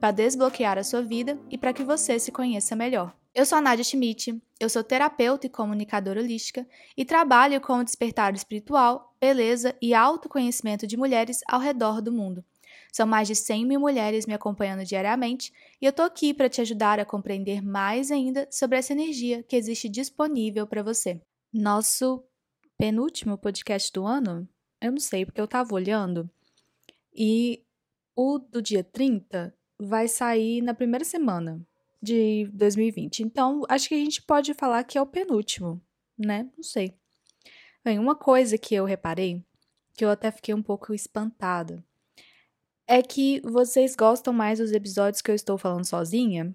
para desbloquear a sua vida e para que você se conheça melhor. Eu sou a Nadia Schmidt, eu sou terapeuta e comunicadora holística e trabalho com o despertar espiritual, beleza e autoconhecimento de mulheres ao redor do mundo. São mais de 100 mil mulheres me acompanhando diariamente e eu tô aqui para te ajudar a compreender mais ainda sobre essa energia que existe disponível para você. Nosso penúltimo podcast do ano? Eu não sei, porque eu tava olhando e o do dia 30 vai sair na primeira semana de 2020. Então, acho que a gente pode falar que é o penúltimo, né? Não sei. Bem, uma coisa que eu reparei, que eu até fiquei um pouco espantada, é que vocês gostam mais dos episódios que eu estou falando sozinha,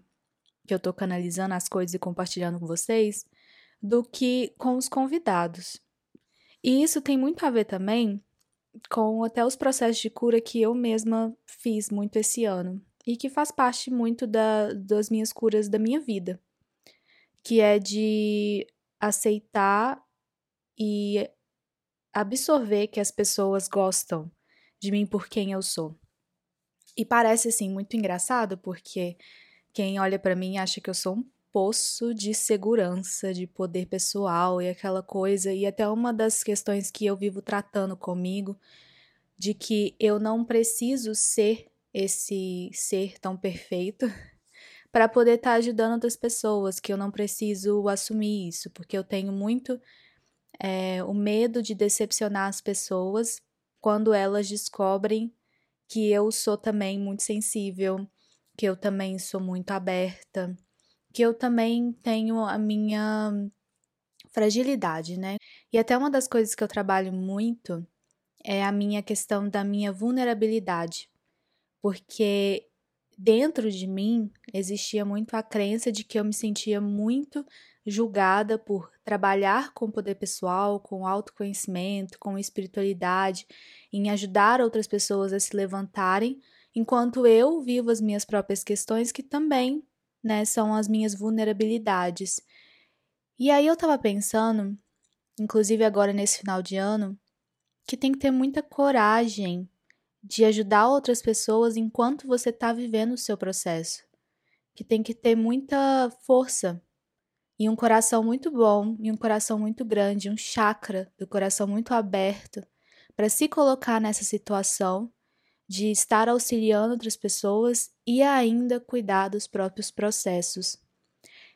que eu estou canalizando as coisas e compartilhando com vocês, do que com os convidados. E isso tem muito a ver também com até os processos de cura que eu mesma fiz muito esse ano e que faz parte muito da, das minhas curas da minha vida, que é de aceitar e absorver que as pessoas gostam de mim por quem eu sou. E parece assim muito engraçado porque quem olha para mim acha que eu sou um poço de segurança, de poder pessoal e aquela coisa, e até uma das questões que eu vivo tratando comigo de que eu não preciso ser esse ser tão perfeito para poder estar tá ajudando outras pessoas, que eu não preciso assumir isso, porque eu tenho muito é, o medo de decepcionar as pessoas quando elas descobrem que eu sou também muito sensível, que eu também sou muito aberta, que eu também tenho a minha fragilidade, né? E até uma das coisas que eu trabalho muito é a minha questão da minha vulnerabilidade porque dentro de mim existia muito a crença de que eu me sentia muito julgada por trabalhar com poder pessoal, com autoconhecimento, com espiritualidade, em ajudar outras pessoas a se levantarem, enquanto eu vivo as minhas próprias questões que também, né, são as minhas vulnerabilidades. E aí eu tava pensando, inclusive agora nesse final de ano, que tem que ter muita coragem de ajudar outras pessoas enquanto você está vivendo o seu processo. Que tem que ter muita força e um coração muito bom e um coração muito grande, um chakra do coração muito aberto para se colocar nessa situação de estar auxiliando outras pessoas e ainda cuidar dos próprios processos.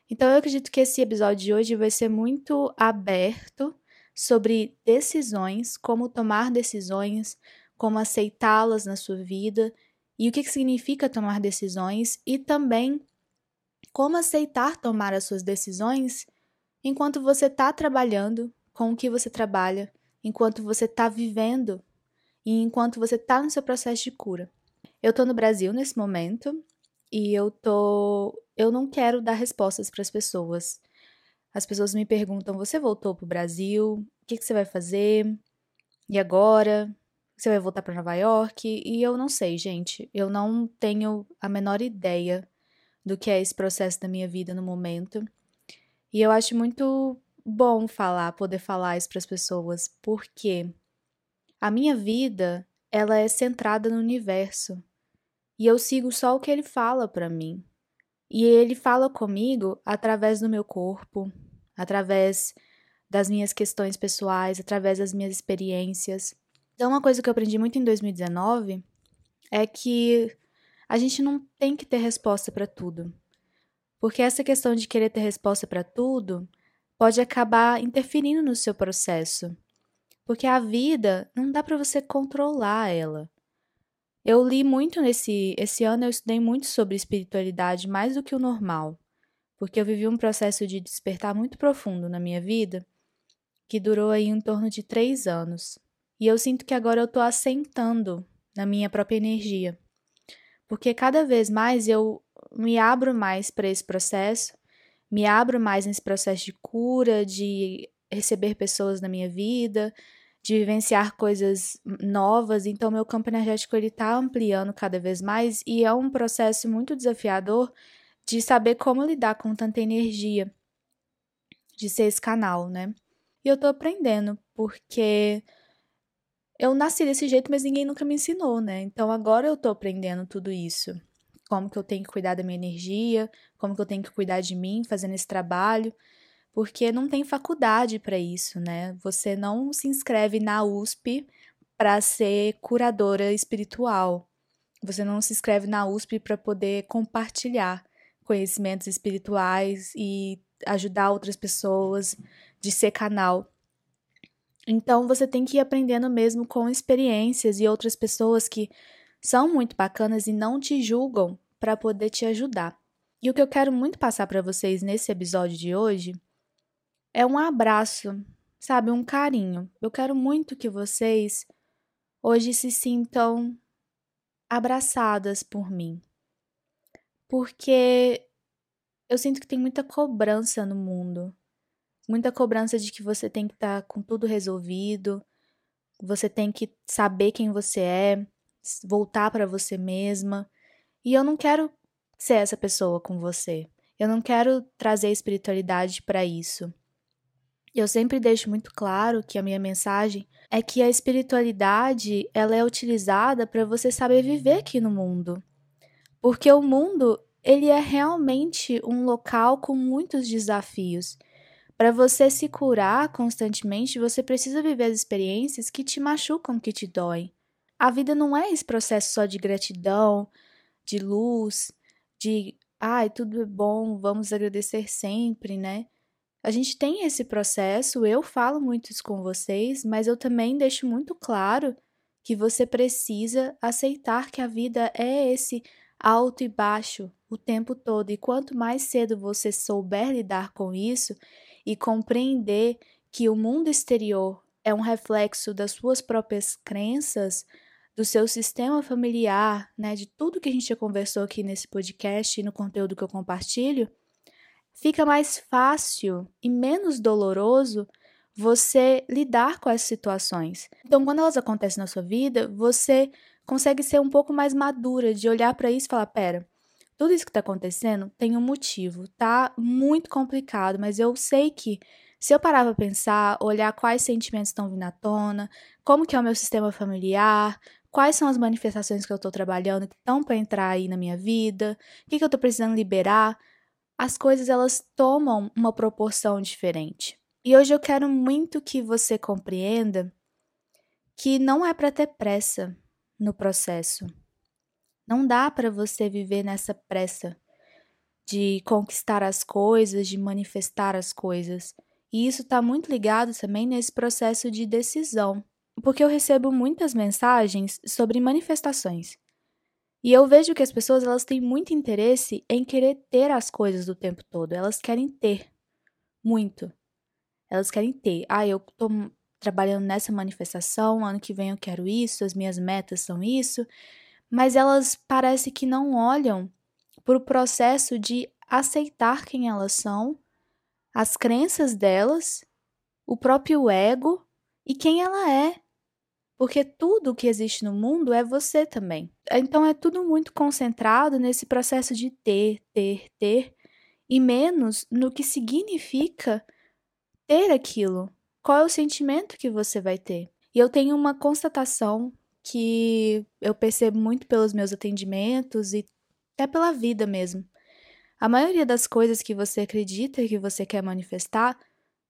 Então eu acredito que esse episódio de hoje vai ser muito aberto sobre decisões, como tomar decisões, como aceitá-las na sua vida e o que significa tomar decisões e também como aceitar tomar as suas decisões enquanto você está trabalhando com o que você trabalha, enquanto você está vivendo e enquanto você está no seu processo de cura. Eu estou no Brasil nesse momento e eu tô, eu não quero dar respostas para as pessoas. As pessoas me perguntam: você voltou para o Brasil? O que, que você vai fazer? E agora? Você vai voltar para Nova York? E eu não sei, gente. Eu não tenho a menor ideia do que é esse processo da minha vida no momento. E eu acho muito bom falar, poder falar isso para as pessoas, porque a minha vida, ela é centrada no universo. E eu sigo só o que ele fala para mim. E ele fala comigo através do meu corpo, através das minhas questões pessoais, através das minhas experiências. Então, uma coisa que eu aprendi muito em 2019 é que a gente não tem que ter resposta para tudo. Porque essa questão de querer ter resposta para tudo pode acabar interferindo no seu processo. Porque a vida não dá para você controlar ela. Eu li muito nesse esse ano eu estudei muito sobre espiritualidade, mais do que o normal, porque eu vivi um processo de despertar muito profundo na minha vida, que durou aí em torno de três anos. E eu sinto que agora eu tô assentando na minha própria energia, porque cada vez mais eu me abro mais para esse processo, me abro mais nesse processo de cura, de receber pessoas na minha vida, de vivenciar coisas novas, então meu campo energético ele tá ampliando cada vez mais e é um processo muito desafiador de saber como lidar com tanta energia, de ser esse canal, né? E eu tô aprendendo, porque eu nasci desse jeito, mas ninguém nunca me ensinou, né? Então agora eu tô aprendendo tudo isso. Como que eu tenho que cuidar da minha energia, como que eu tenho que cuidar de mim fazendo esse trabalho porque não tem faculdade para isso, né? Você não se inscreve na USP para ser curadora espiritual. Você não se inscreve na USP para poder compartilhar conhecimentos espirituais e ajudar outras pessoas, de ser canal. Então você tem que ir aprendendo mesmo com experiências e outras pessoas que são muito bacanas e não te julgam para poder te ajudar. E o que eu quero muito passar para vocês nesse episódio de hoje é um abraço, sabe? Um carinho. Eu quero muito que vocês hoje se sintam abraçadas por mim. Porque eu sinto que tem muita cobrança no mundo. Muita cobrança de que você tem que estar tá com tudo resolvido, você tem que saber quem você é, voltar para você mesma. E eu não quero ser essa pessoa com você. Eu não quero trazer espiritualidade para isso. Eu sempre deixo muito claro que a minha mensagem é que a espiritualidade ela é utilizada para você saber viver aqui no mundo. Porque o mundo, ele é realmente um local com muitos desafios. Para você se curar constantemente, você precisa viver as experiências que te machucam, que te doem. A vida não é esse processo só de gratidão, de luz, de ai, tudo é bom, vamos agradecer sempre, né? A gente tem esse processo, eu falo muito isso com vocês, mas eu também deixo muito claro que você precisa aceitar que a vida é esse alto e baixo o tempo todo. E quanto mais cedo você souber lidar com isso e compreender que o mundo exterior é um reflexo das suas próprias crenças, do seu sistema familiar, né, de tudo que a gente já conversou aqui nesse podcast e no conteúdo que eu compartilho, fica mais fácil e menos doloroso você lidar com as situações. Então, quando elas acontecem na sua vida, você consegue ser um pouco mais madura de olhar para isso e falar: pera, tudo isso que está acontecendo tem um motivo, tá muito complicado, mas eu sei que se eu parar para pensar, olhar quais sentimentos estão vindo à tona, como que é o meu sistema familiar, quais são as manifestações que eu estou trabalhando que estão para entrar aí na minha vida, o que, que eu estou precisando liberar, as coisas elas tomam uma proporção diferente. E hoje eu quero muito que você compreenda que não é para ter pressa no processo. Não dá para você viver nessa pressa de conquistar as coisas, de manifestar as coisas. E isso está muito ligado também nesse processo de decisão, porque eu recebo muitas mensagens sobre manifestações. E eu vejo que as pessoas elas têm muito interesse em querer ter as coisas do tempo todo. Elas querem ter muito. Elas querem ter. Ah, eu tô trabalhando nessa manifestação, ano que vem eu quero isso, as minhas metas são isso. Mas elas parece que não olham para o processo de aceitar quem elas são, as crenças delas, o próprio ego e quem ela é. Porque tudo que existe no mundo é você também. Então é tudo muito concentrado nesse processo de ter, ter, ter, e menos no que significa ter aquilo. Qual é o sentimento que você vai ter? E eu tenho uma constatação que eu percebo muito pelos meus atendimentos e até pela vida mesmo. A maioria das coisas que você acredita que você quer manifestar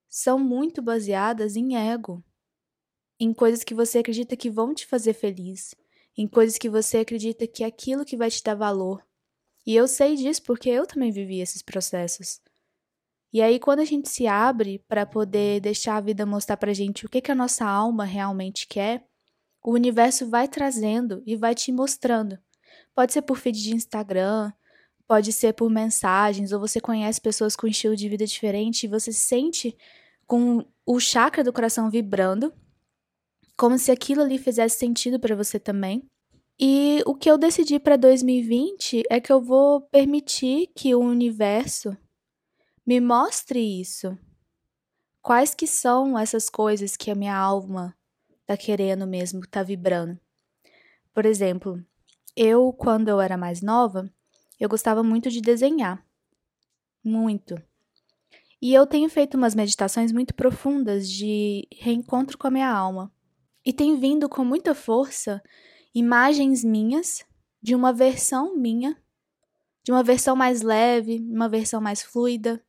são muito baseadas em ego em coisas que você acredita que vão te fazer feliz, em coisas que você acredita que é aquilo que vai te dar valor. E eu sei disso porque eu também vivi esses processos. E aí, quando a gente se abre para poder deixar a vida mostrar pra gente o que, que a nossa alma realmente quer, o universo vai trazendo e vai te mostrando. Pode ser por feed de Instagram, pode ser por mensagens, ou você conhece pessoas com estilo de vida diferente e você se sente com o chakra do coração vibrando, como se aquilo ali fizesse sentido para você também. E o que eu decidi para 2020 é que eu vou permitir que o universo me mostre isso. Quais que são essas coisas que a minha alma tá querendo mesmo, tá vibrando? Por exemplo, eu quando eu era mais nova, eu gostava muito de desenhar. Muito. E eu tenho feito umas meditações muito profundas de reencontro com a minha alma. E tem vindo com muita força imagens minhas de uma versão minha, de uma versão mais leve, uma versão mais fluida,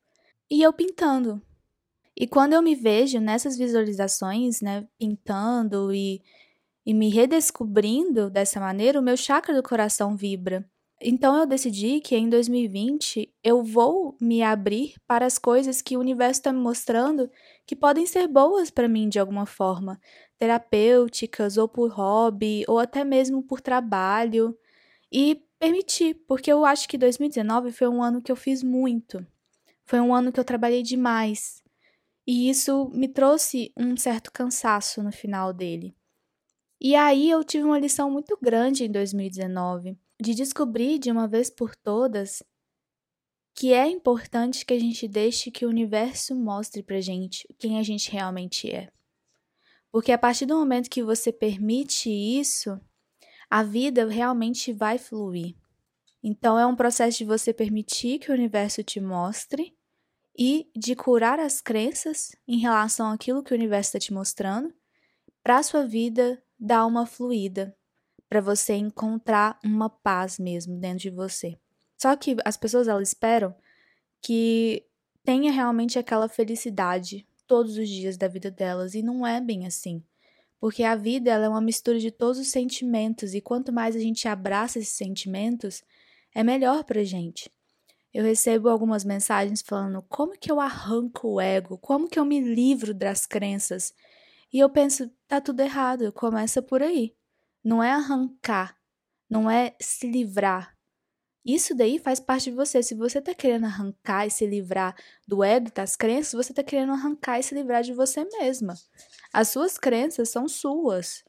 e eu pintando. E quando eu me vejo nessas visualizações, né, pintando e, e me redescobrindo dessa maneira, o meu chakra do coração vibra. Então eu decidi que em 2020 eu vou me abrir para as coisas que o universo está me mostrando que podem ser boas para mim de alguma forma, terapêuticas ou por hobby ou até mesmo por trabalho e permitir, porque eu acho que 2019 foi um ano que eu fiz muito. Foi um ano que eu trabalhei demais. E isso me trouxe um certo cansaço no final dele. E aí eu tive uma lição muito grande em 2019 de descobrir de uma vez por todas que é importante que a gente deixe que o universo mostre pra gente quem a gente realmente é. Porque a partir do momento que você permite isso, a vida realmente vai fluir. Então é um processo de você permitir que o universo te mostre e de curar as crenças em relação àquilo que o universo está te mostrando, para a sua vida dar uma fluida, para você encontrar uma paz mesmo dentro de você. Só que as pessoas elas esperam que tenha realmente aquela felicidade todos os dias da vida delas e não é bem assim. Porque a vida ela é uma mistura de todos os sentimentos e quanto mais a gente abraça esses sentimentos, é melhor pra gente. Eu recebo algumas mensagens falando como que eu arranco o ego, como que eu me livro das crenças. E eu penso, tá tudo errado, começa por aí. Não é arrancar, não é se livrar. Isso daí faz parte de você. Se você tá querendo arrancar e se livrar do ego, das crenças, você tá querendo arrancar e se livrar de você mesma. As suas crenças são suas.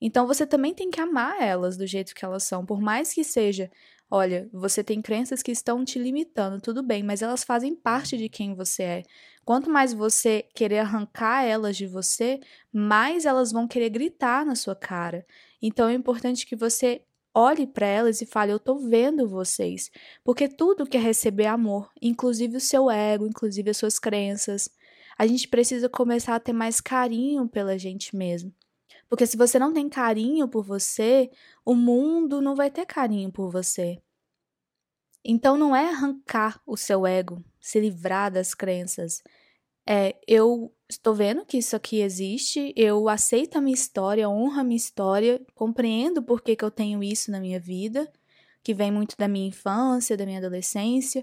Então você também tem que amar elas do jeito que elas são, por mais que seja, olha, você tem crenças que estão te limitando, tudo bem, mas elas fazem parte de quem você é. Quanto mais você querer arrancar elas de você, mais elas vão querer gritar na sua cara. Então é importante que você olhe para elas e fale: Eu tô vendo vocês. Porque tudo quer receber amor, inclusive o seu ego, inclusive as suas crenças. A gente precisa começar a ter mais carinho pela gente mesmo. Porque se você não tem carinho por você, o mundo não vai ter carinho por você. Então não é arrancar o seu ego, se livrar das crenças, é, eu estou vendo que isso aqui existe, eu aceito a minha história, honro a minha história, compreendo por que, que eu tenho isso na minha vida, que vem muito da minha infância, da minha adolescência,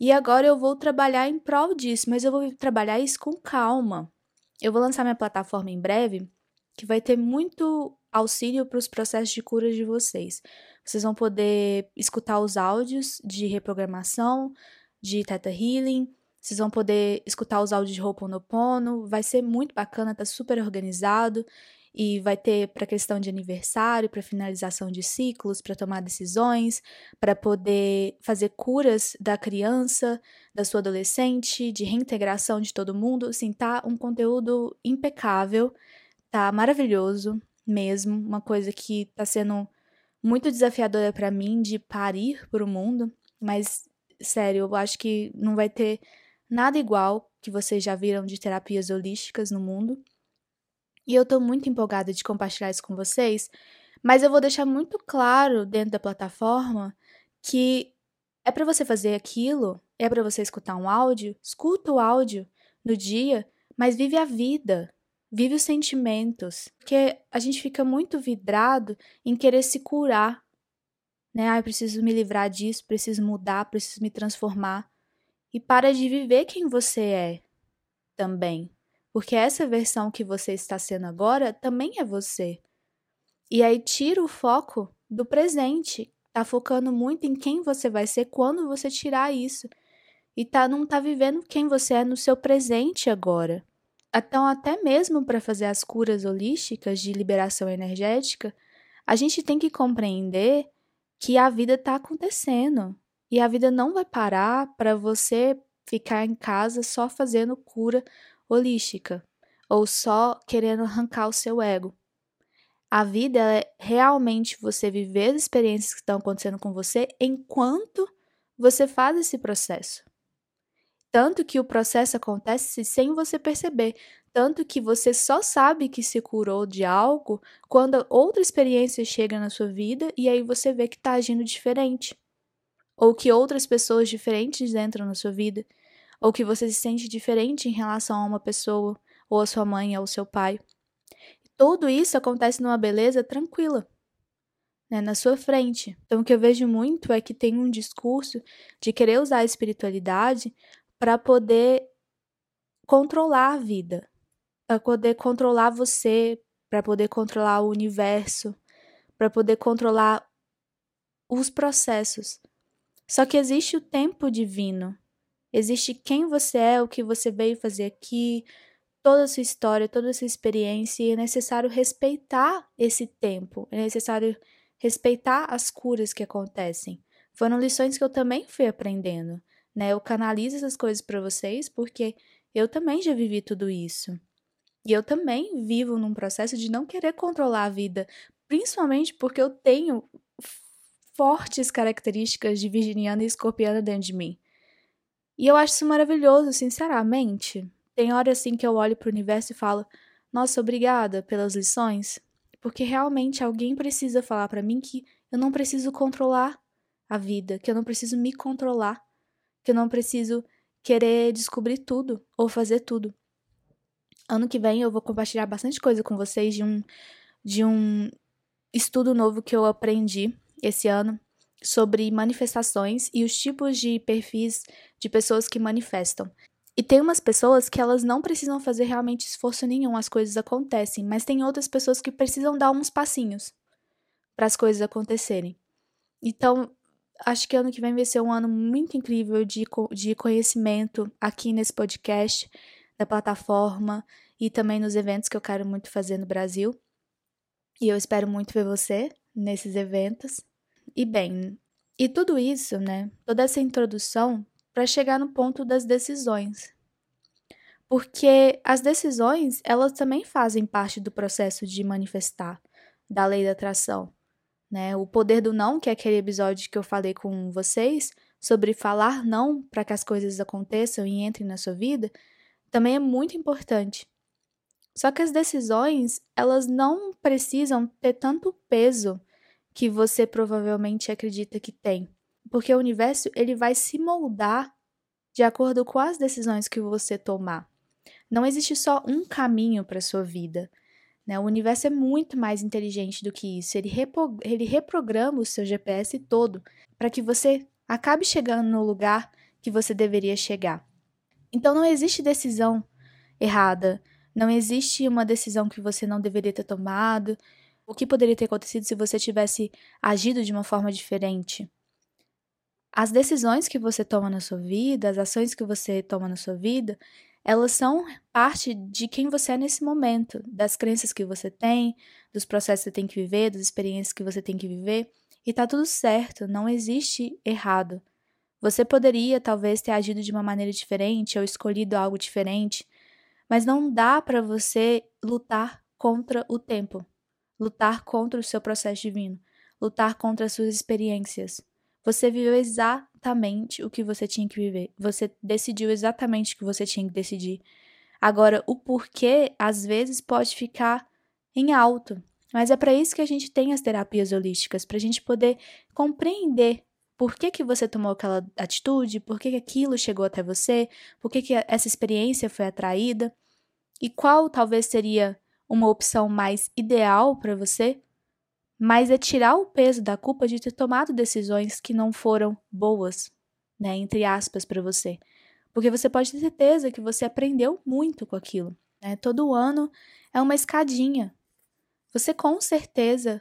e agora eu vou trabalhar em prol disso, mas eu vou trabalhar isso com calma. Eu vou lançar minha plataforma em breve, que vai ter muito auxílio para os processos de cura de vocês. Vocês vão poder escutar os áudios de reprogramação, de Theta Healing, vocês vão poder escutar os áudios de Ho'oponopono, vai ser muito bacana, tá super organizado e vai ter para questão de aniversário, para finalização de ciclos, para tomar decisões, para poder fazer curas da criança, da sua adolescente, de reintegração de todo mundo, assim, tá um conteúdo impecável, tá maravilhoso mesmo, uma coisa que tá sendo muito desafiadora para mim de parir para o mundo, mas sério, eu acho que não vai ter nada igual que vocês já viram de terapias holísticas no mundo. E eu tô muito empolgada de compartilhar isso com vocês, mas eu vou deixar muito claro dentro da plataforma que é para você fazer aquilo, é para você escutar um áudio, escuta o áudio no dia, mas vive a vida, vive os sentimentos, porque a gente fica muito vidrado em querer se curar, né? Ah, eu preciso me livrar disso, preciso mudar, preciso me transformar. e para de viver quem você é também. Porque essa versão que você está sendo agora também é você. E aí tira o foco do presente. Tá focando muito em quem você vai ser quando você tirar isso. E tá, não tá vivendo quem você é no seu presente agora. Então, até mesmo para fazer as curas holísticas de liberação energética, a gente tem que compreender que a vida está acontecendo. E a vida não vai parar para você ficar em casa só fazendo cura holística ou só querendo arrancar o seu ego. A vida é realmente você viver as experiências que estão acontecendo com você enquanto você faz esse processo. Tanto que o processo acontece sem você perceber. Tanto que você só sabe que se curou de algo quando outra experiência chega na sua vida e aí você vê que está agindo diferente. Ou que outras pessoas diferentes entram na sua vida. Ou que você se sente diferente em relação a uma pessoa, ou a sua mãe, ou seu pai. Tudo isso acontece numa beleza tranquila, né, na sua frente. Então, o que eu vejo muito é que tem um discurso de querer usar a espiritualidade para poder controlar a vida, para poder controlar você, para poder controlar o universo, para poder controlar os processos. Só que existe o tempo divino. Existe quem você é, o que você veio fazer aqui, toda a sua história, toda a sua experiência, e é necessário respeitar esse tempo, é necessário respeitar as curas que acontecem. Foram lições que eu também fui aprendendo, né? Eu canalizo essas coisas para vocês porque eu também já vivi tudo isso. E eu também vivo num processo de não querer controlar a vida, principalmente porque eu tenho fortes características de virginiana e escorpiana dentro de mim. E eu acho isso maravilhoso, sinceramente. Tem hora assim que eu olho para o universo e falo: "Nossa, obrigada pelas lições", porque realmente alguém precisa falar para mim que eu não preciso controlar a vida, que eu não preciso me controlar, que eu não preciso querer descobrir tudo ou fazer tudo. Ano que vem eu vou compartilhar bastante coisa com vocês de um de um estudo novo que eu aprendi esse ano sobre manifestações e os tipos de perfis de pessoas que manifestam. E tem umas pessoas que elas não precisam fazer realmente esforço nenhum, as coisas acontecem, mas tem outras pessoas que precisam dar uns passinhos para as coisas acontecerem. Então, acho que ano que vem vai ser um ano muito incrível de, de conhecimento aqui nesse podcast, na plataforma e também nos eventos que eu quero muito fazer no Brasil. E eu espero muito ver você nesses eventos. E bem, e tudo isso, né? Toda essa introdução para chegar no ponto das decisões. Porque as decisões, elas também fazem parte do processo de manifestar da lei da atração, né? O poder do não, que é aquele episódio que eu falei com vocês sobre falar não para que as coisas aconteçam e entrem na sua vida, também é muito importante. Só que as decisões, elas não precisam ter tanto peso que você provavelmente acredita que tem. Porque o universo ele vai se moldar de acordo com as decisões que você tomar. Não existe só um caminho para sua vida. Né? O universo é muito mais inteligente do que isso. Ele, repro ele reprograma o seu GPS todo para que você acabe chegando no lugar que você deveria chegar. Então não existe decisão errada, não existe uma decisão que você não deveria ter tomado, o que poderia ter acontecido se você tivesse agido de uma forma diferente? As decisões que você toma na sua vida, as ações que você toma na sua vida, elas são parte de quem você é nesse momento, das crenças que você tem, dos processos que você tem que viver, das experiências que você tem que viver. E tá tudo certo, não existe errado. Você poderia talvez ter agido de uma maneira diferente ou escolhido algo diferente, mas não dá para você lutar contra o tempo lutar contra o seu processo divino, lutar contra as suas experiências. Você viveu exatamente o que você tinha que viver. Você decidiu exatamente o que você tinha que decidir. Agora, o porquê às vezes pode ficar em alto, mas é para isso que a gente tem as terapias holísticas, para a gente poder compreender por que, que você tomou aquela atitude, por que, que aquilo chegou até você, por que, que essa experiência foi atraída e qual talvez seria uma opção mais ideal para você, mas é tirar o peso da culpa de ter tomado decisões que não foram boas, né, entre aspas, para você. Porque você pode ter certeza que você aprendeu muito com aquilo. Né? Todo ano é uma escadinha. Você com certeza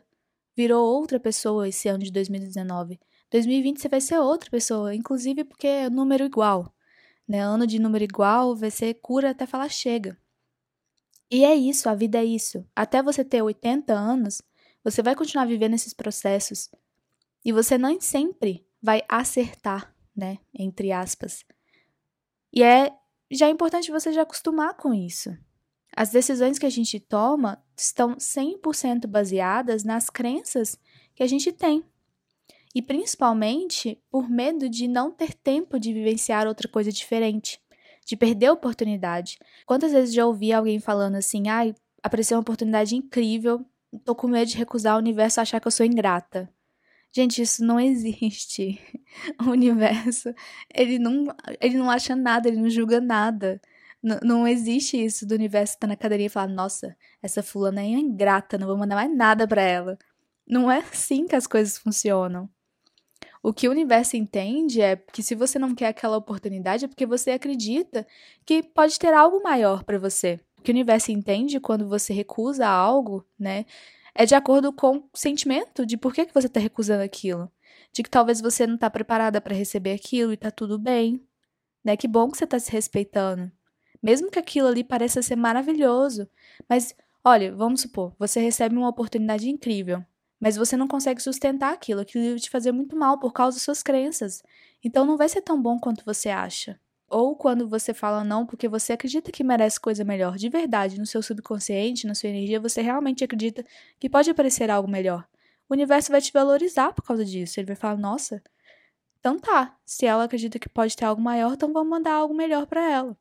virou outra pessoa esse ano de 2019. 2020 você vai ser outra pessoa, inclusive porque é número igual. Né? Ano de número igual vai ser cura até falar chega. E é isso, a vida é isso. Até você ter 80 anos, você vai continuar vivendo esses processos. E você nem sempre vai acertar, né? Entre aspas. E é já é importante você já acostumar com isso. As decisões que a gente toma estão 100% baseadas nas crenças que a gente tem. E principalmente por medo de não ter tempo de vivenciar outra coisa diferente, de perder a oportunidade. Quantas vezes já ouvi alguém falando assim: ai, apareceu uma oportunidade incrível, tô com medo de recusar o universo achar que eu sou ingrata. Gente, isso não existe. O universo, ele não, ele não acha nada, ele não julga nada. N não existe isso do universo estar tá na cadeirinha e falar: nossa, essa fulana é ingrata, não vou mandar mais nada para ela. Não é assim que as coisas funcionam. O que o universo entende é que se você não quer aquela oportunidade é porque você acredita que pode ter algo maior para você. O que o universo entende quando você recusa algo, né, é de acordo com o sentimento de por que, que você está recusando aquilo. De que talvez você não está preparada para receber aquilo e está tudo bem. Né? Que bom que você está se respeitando. Mesmo que aquilo ali pareça ser maravilhoso. Mas, olha, vamos supor, você recebe uma oportunidade incrível mas você não consegue sustentar aquilo, aquilo vai te fazer muito mal por causa das suas crenças. Então não vai ser tão bom quanto você acha. Ou quando você fala não porque você acredita que merece coisa melhor, de verdade, no seu subconsciente, na sua energia, você realmente acredita que pode aparecer algo melhor. O universo vai te valorizar por causa disso. Ele vai falar: "Nossa, então tá, se ela acredita que pode ter algo maior, então vamos mandar algo melhor para ela".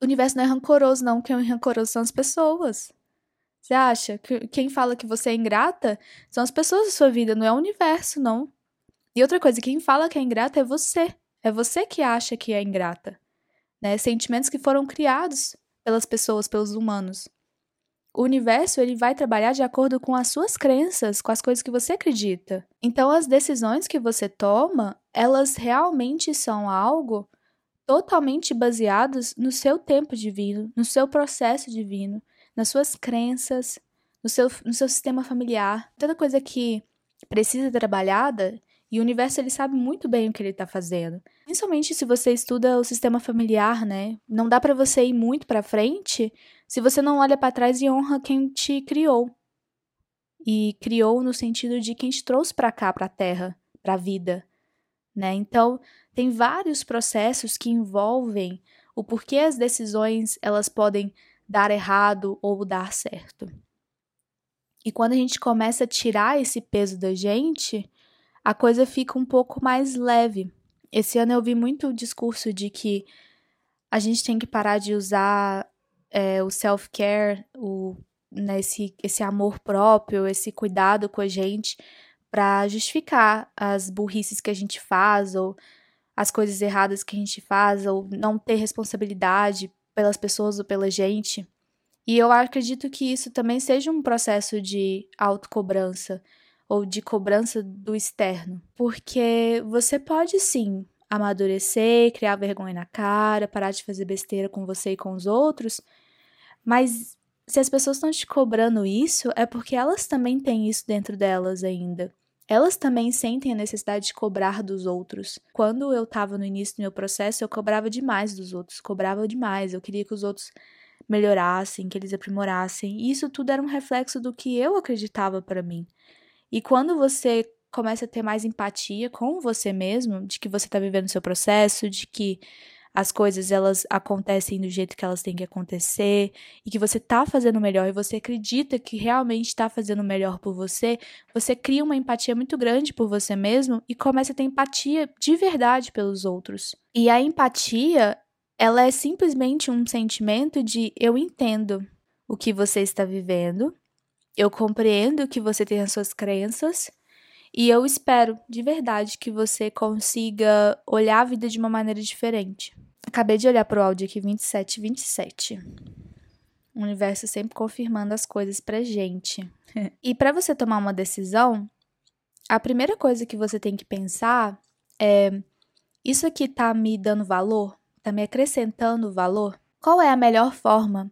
O universo não é rancoroso, não. Quem é rancoroso são as pessoas. Você acha que quem fala que você é ingrata são as pessoas da sua vida, não é o universo, não. E outra coisa, quem fala que é ingrata é você. É você que acha que é ingrata. Né? Sentimentos que foram criados pelas pessoas, pelos humanos. O universo ele vai trabalhar de acordo com as suas crenças, com as coisas que você acredita. Então as decisões que você toma, elas realmente são algo totalmente baseadas no seu tempo divino, no seu processo divino, nas suas crenças, no seu, no seu sistema familiar. Toda coisa que precisa ser trabalhada e o universo ele sabe muito bem o que ele está fazendo. Principalmente se você estuda o sistema familiar, né? Não dá para você ir muito para frente se você não olha para trás e honra quem te criou. E criou no sentido de quem te trouxe para cá, para a Terra, para a vida, né? Então, tem vários processos que envolvem o porquê as decisões elas podem dar errado ou dar certo. E quando a gente começa a tirar esse peso da gente, a coisa fica um pouco mais leve. Esse ano eu vi muito o discurso de que a gente tem que parar de usar é, o self-care, né, esse, esse amor próprio, esse cuidado com a gente, para justificar as burrices que a gente faz, ou as coisas erradas que a gente faz, ou não ter responsabilidade pelas pessoas ou pela gente. E eu acredito que isso também seja um processo de autocobrança ou de cobrança do externo, porque você pode sim amadurecer, criar vergonha na cara, parar de fazer besteira com você e com os outros, mas se as pessoas estão te cobrando isso, é porque elas também têm isso dentro delas ainda. Elas também sentem a necessidade de cobrar dos outros. Quando eu estava no início do meu processo, eu cobrava demais dos outros, cobrava demais. Eu queria que os outros melhorassem, que eles aprimorassem. E isso tudo era um reflexo do que eu acreditava para mim. E quando você começa a ter mais empatia com você mesmo, de que você está vivendo o seu processo, de que as coisas elas acontecem do jeito que elas têm que acontecer e que você tá fazendo melhor e você acredita que realmente está fazendo melhor por você, você cria uma empatia muito grande por você mesmo e começa a ter empatia de verdade pelos outros. E a empatia, ela é simplesmente um sentimento de eu entendo o que você está vivendo, eu compreendo que você tem as suas crenças e eu espero de verdade que você consiga olhar a vida de uma maneira diferente. Acabei de olhar pro áudio aqui 27 27. O universo sempre confirmando as coisas pra gente. e para você tomar uma decisão, a primeira coisa que você tem que pensar é Isso aqui tá me dando valor? Tá me acrescentando valor? Qual é a melhor forma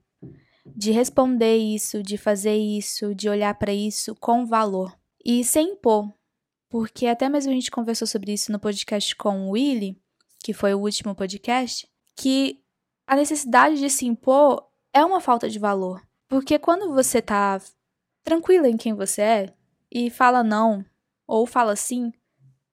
de responder isso, de fazer isso, de olhar para isso com valor? E sem impor, porque até mesmo a gente conversou sobre isso no podcast com o Willy, que foi o último podcast, que a necessidade de se impor é uma falta de valor. Porque quando você tá tranquila em quem você é e fala não ou fala sim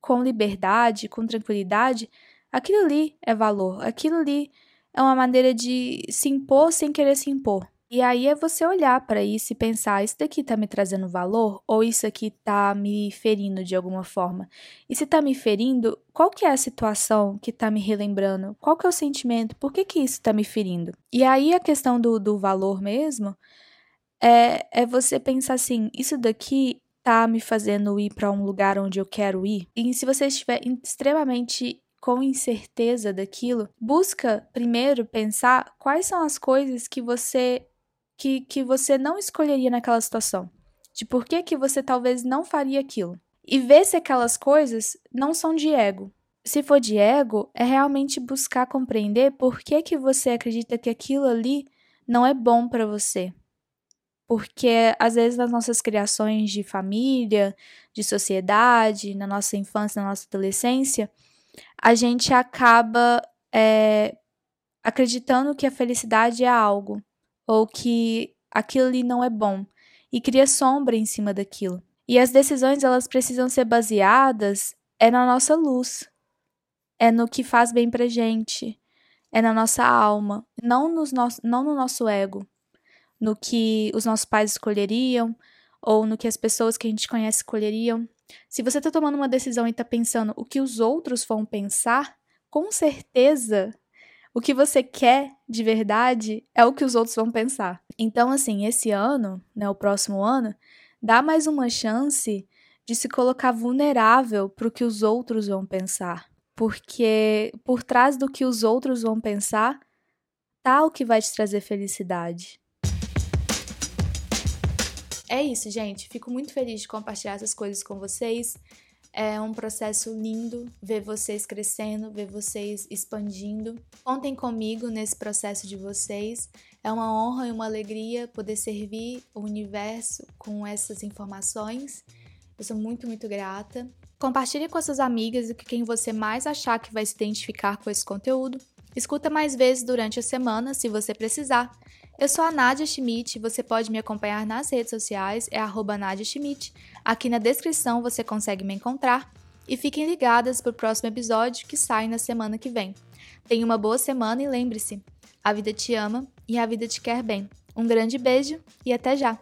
com liberdade, com tranquilidade, aquilo ali é valor, aquilo ali é uma maneira de se impor sem querer se impor. E aí é você olhar para isso e pensar: isso daqui tá me trazendo valor ou isso aqui tá me ferindo de alguma forma? E se tá me ferindo, qual que é a situação que tá me relembrando? Qual que é o sentimento? Por que que isso tá me ferindo? E aí a questão do, do valor mesmo é, é você pensar assim: isso daqui tá me fazendo ir para um lugar onde eu quero ir? E se você estiver extremamente com incerteza daquilo, busca primeiro pensar quais são as coisas que você que, que você não escolheria naquela situação. De por que, que você talvez não faria aquilo. E ver se aquelas coisas não são de ego. Se for de ego, é realmente buscar compreender por que, que você acredita que aquilo ali não é bom para você. Porque às vezes nas nossas criações de família, de sociedade, na nossa infância, na nossa adolescência, a gente acaba é, acreditando que a felicidade é algo ou que aquilo ali não é bom e cria sombra em cima daquilo. E as decisões elas precisam ser baseadas é na nossa luz, é no que faz bem pra gente, é na nossa alma, não, nos no, não no nosso ego, no que os nossos pais escolheriam ou no que as pessoas que a gente conhece escolheriam. Se você está tomando uma decisão e está pensando o que os outros vão pensar, com certeza o que você quer de verdade é o que os outros vão pensar. Então, assim, esse ano, né, o próximo ano, dá mais uma chance de se colocar vulnerável para o que os outros vão pensar. Porque por trás do que os outros vão pensar, tá o que vai te trazer felicidade. É isso, gente. Fico muito feliz de compartilhar essas coisas com vocês. É um processo lindo ver vocês crescendo, ver vocês expandindo. Contem comigo nesse processo de vocês. É uma honra e uma alegria poder servir o universo com essas informações. Eu sou muito, muito grata. Compartilhe com suas amigas e com quem você mais achar que vai se identificar com esse conteúdo. Escuta mais vezes durante a semana, se você precisar. Eu sou a Nadia Schmidt, você pode me acompanhar nas redes sociais, é arroba Nadia Schmidt. Aqui na descrição você consegue me encontrar. E fiquem ligadas para o próximo episódio que sai na semana que vem. Tenha uma boa semana e lembre-se: a vida te ama e a vida te quer bem. Um grande beijo e até já!